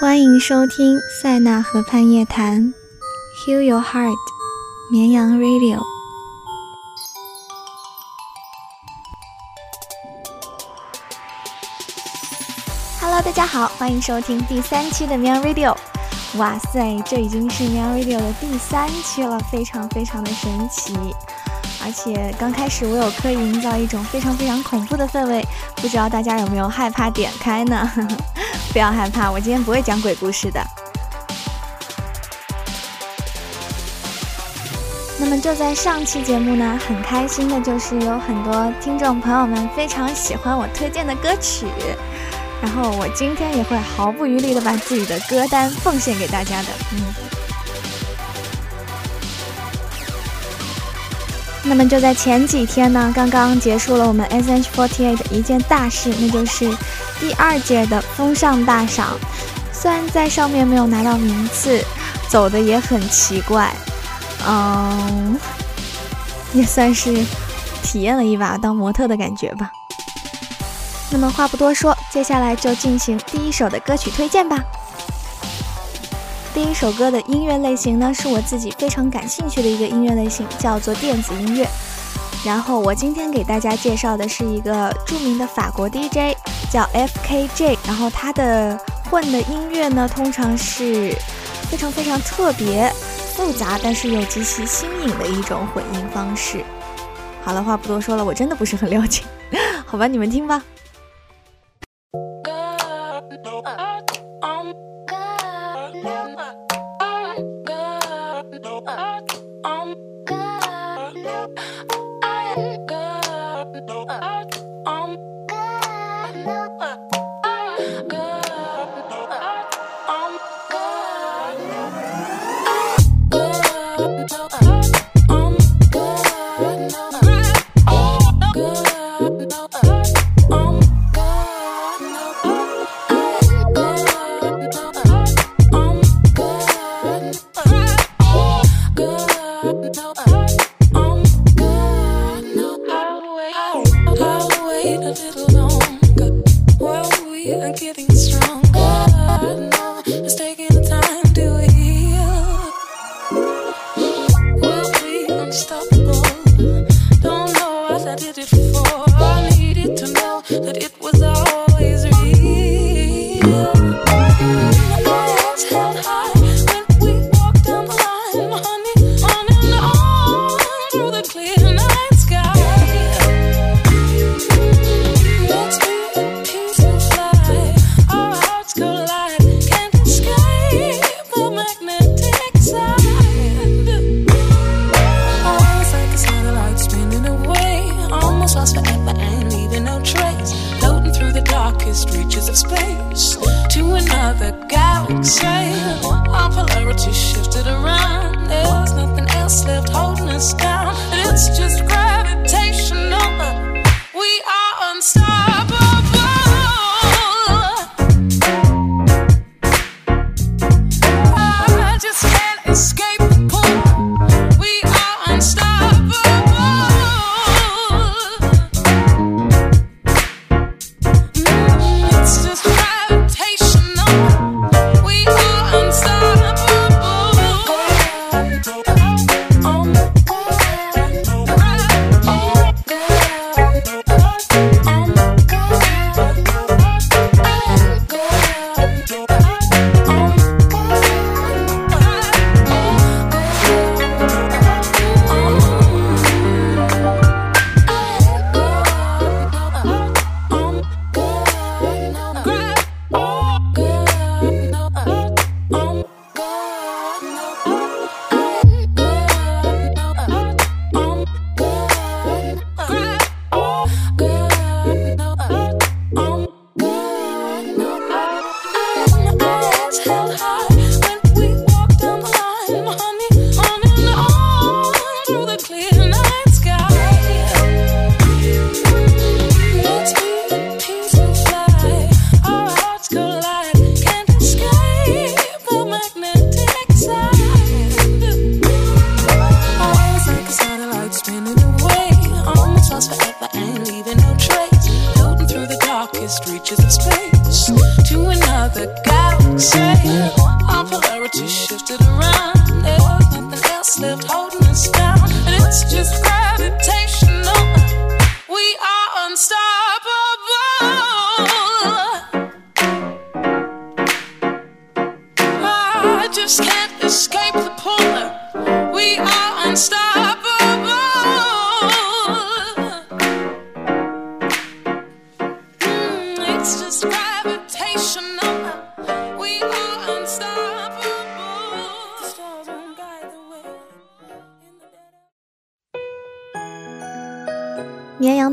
欢迎收听塞纳河畔夜谈，Heal Your Heart，绵羊 Radio。Hello，大家好，欢迎收听第三期的绵羊 Radio。哇塞，这已经是绵羊 Radio 的第三期了，非常非常的神奇。而且刚开始我有刻意营造一种非常非常恐怖的氛围，不知道大家有没有害怕点开呢？不要害怕，我今天不会讲鬼故事的。那么就在上期节目呢，很开心的就是有很多听众朋友们非常喜欢我推荐的歌曲，然后我今天也会毫不余力的把自己的歌单奉献给大家的。嗯。那么就在前几天呢，刚刚结束了我们 SH48 的一件大事，那就是第二届的风尚大赏。虽然在上面没有拿到名次，走的也很奇怪，嗯，也算是体验了一把当模特的感觉吧。那么话不多说，接下来就进行第一首的歌曲推荐吧。第一首歌的音乐类型呢，是我自己非常感兴趣的一个音乐类型，叫做电子音乐。然后我今天给大家介绍的是一个著名的法国 DJ，叫 FKJ。然后他的混的音乐呢，通常是非常非常特别、复杂，但是又极其新颖的一种混音方式。好了，话不多说了，我真的不是很了解，好吧，你们听吧。vast reaches of space to another galaxy. Our polarity shifted around. There's nothing else left holding us down. It's just gravity.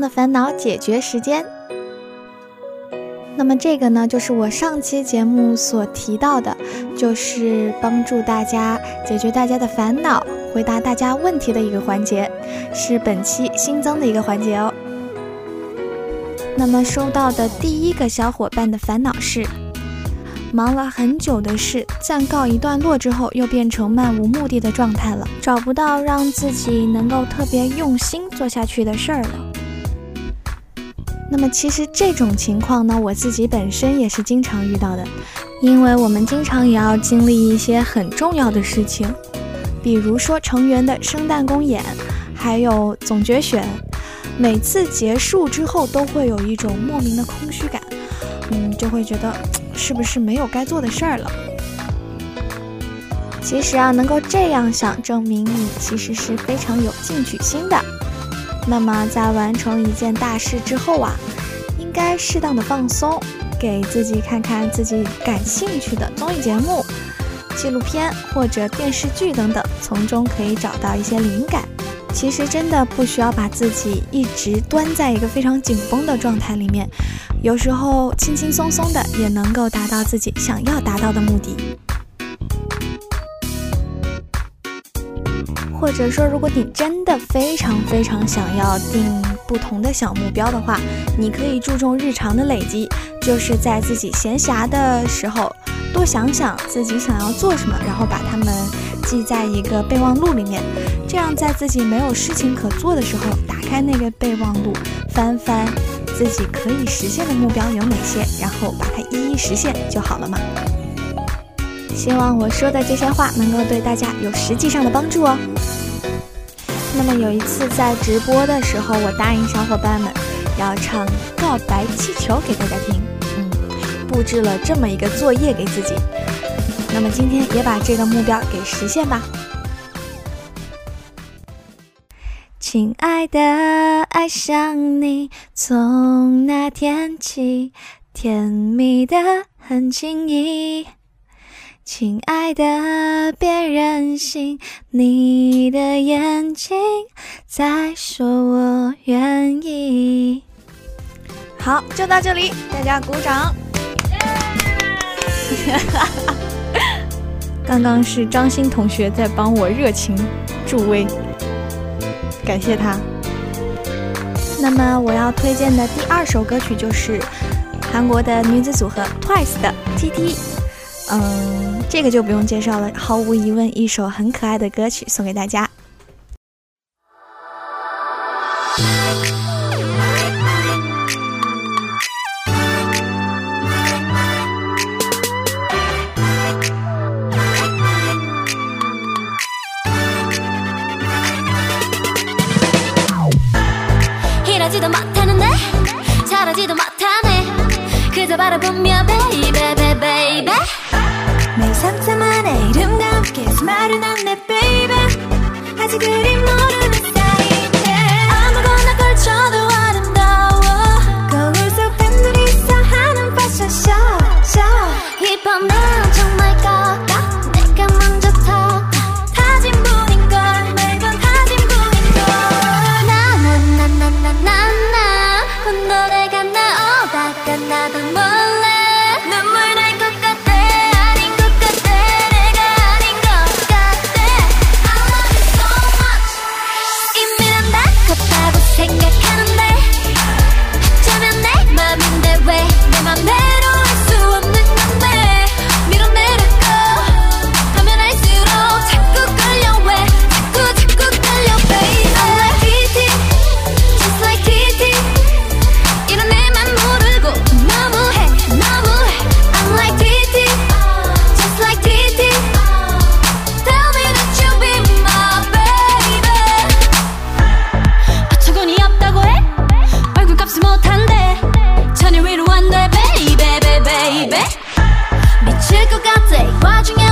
的烦恼解决时间。那么这个呢，就是我上期节目所提到的，就是帮助大家解决大家的烦恼、回答大家问题的一个环节，是本期新增的一个环节哦。那么收到的第一个小伙伴的烦恼是，忙了很久的事暂告一段落之后，又变成漫无目的的状态了，找不到让自己能够特别用心做下去的事儿了。那么其实这种情况呢，我自己本身也是经常遇到的，因为我们经常也要经历一些很重要的事情，比如说成员的圣诞公演，还有总决选，每次结束之后都会有一种莫名的空虚感，嗯，就会觉得是不是没有该做的事儿了。其实啊，能够这样想，证明你其实是非常有进取心的。那么在完成一件大事之后啊，应该适当的放松，给自己看看自己感兴趣的综艺节目、纪录片或者电视剧等等，从中可以找到一些灵感。其实真的不需要把自己一直端在一个非常紧绷的状态里面，有时候轻轻松松的也能够达到自己想要达到的目的。或者说，如果你真的非常非常想要定不同的小目标的话，你可以注重日常的累积，就是在自己闲暇的时候多想想自己想要做什么，然后把它们记在一个备忘录里面。这样，在自己没有事情可做的时候，打开那个备忘录，翻翻自己可以实现的目标有哪些，然后把它一一实现就好了嘛。希望我说的这些话能够对大家有实际上的帮助哦。那么有一次在直播的时候，我答应小伙伴们要唱《告白气球》给大家听，嗯，布置了这么一个作业给自己。那么今天也把这个目标给实现吧。亲爱的，爱上你，从那天起，甜蜜的很轻易。亲爱的，别任性，你的眼睛在说我愿意。好，就到这里，大家鼓掌。刚刚是张欣同学在帮我热情助威，感谢他。那么我要推荐的第二首歌曲就是韩国的女子组合 TWICE 的《TT》。嗯，这个就不用介绍了，毫无疑问，一首很可爱的歌曲送给大家。Guardinha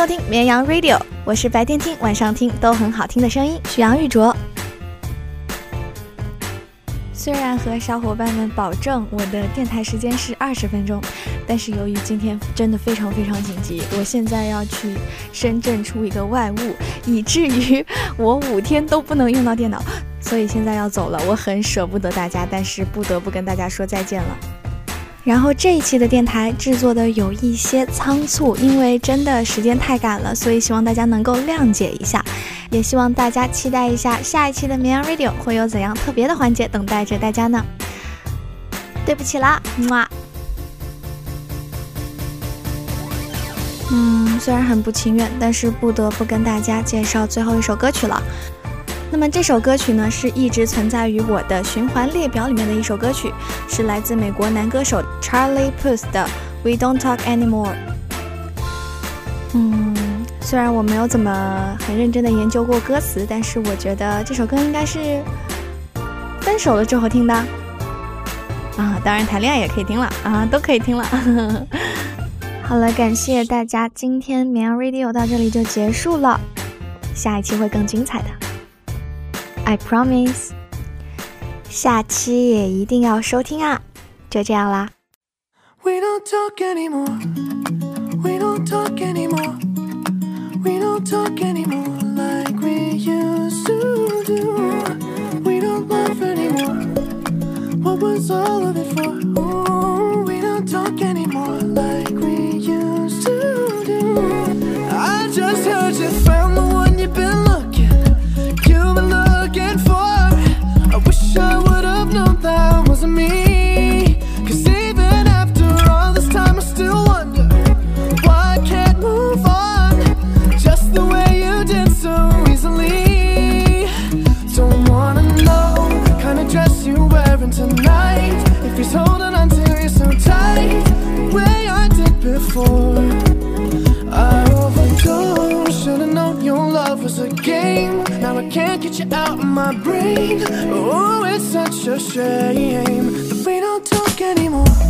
收听绵羊 Radio，我是白天听、晚上听都很好听的声音，许阳玉卓。虽然和小伙伴们保证我的电台时间是二十分钟，但是由于今天真的非常非常紧急，我现在要去深圳出一个外务，以至于我五天都不能用到电脑，所以现在要走了。我很舍不得大家，但是不得不跟大家说再见了。然后这一期的电台制作的有一些仓促，因为真的时间太赶了，所以希望大家能够谅解一下。也希望大家期待一下下一期的绵羊 Radio 会有怎样特别的环节等待着大家呢？对不起啦，么。嗯，虽然很不情愿，但是不得不跟大家介绍最后一首歌曲了。那么这首歌曲呢，是一直存在于我的循环列表里面的一首歌曲，是来自美国男歌手 Charlie Puth 的《We Don't Talk Anymore》。嗯。虽然我没有怎么很认真的研究过歌词，但是我觉得这首歌应该是分手了之后听的啊，当然谈恋爱也可以听了啊，都可以听了。好了，感谢大家，今天绵羊 Radio 到这里就结束了，下一期会更精彩的 ，I promise。下期也一定要收听啊，就这样啦。We don't talk anymore. We don't talk anymore. We don't talk anymore like we used to do. We don't laugh anymore. What was all of it for? A shame that we don't talk anymore.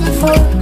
Before. for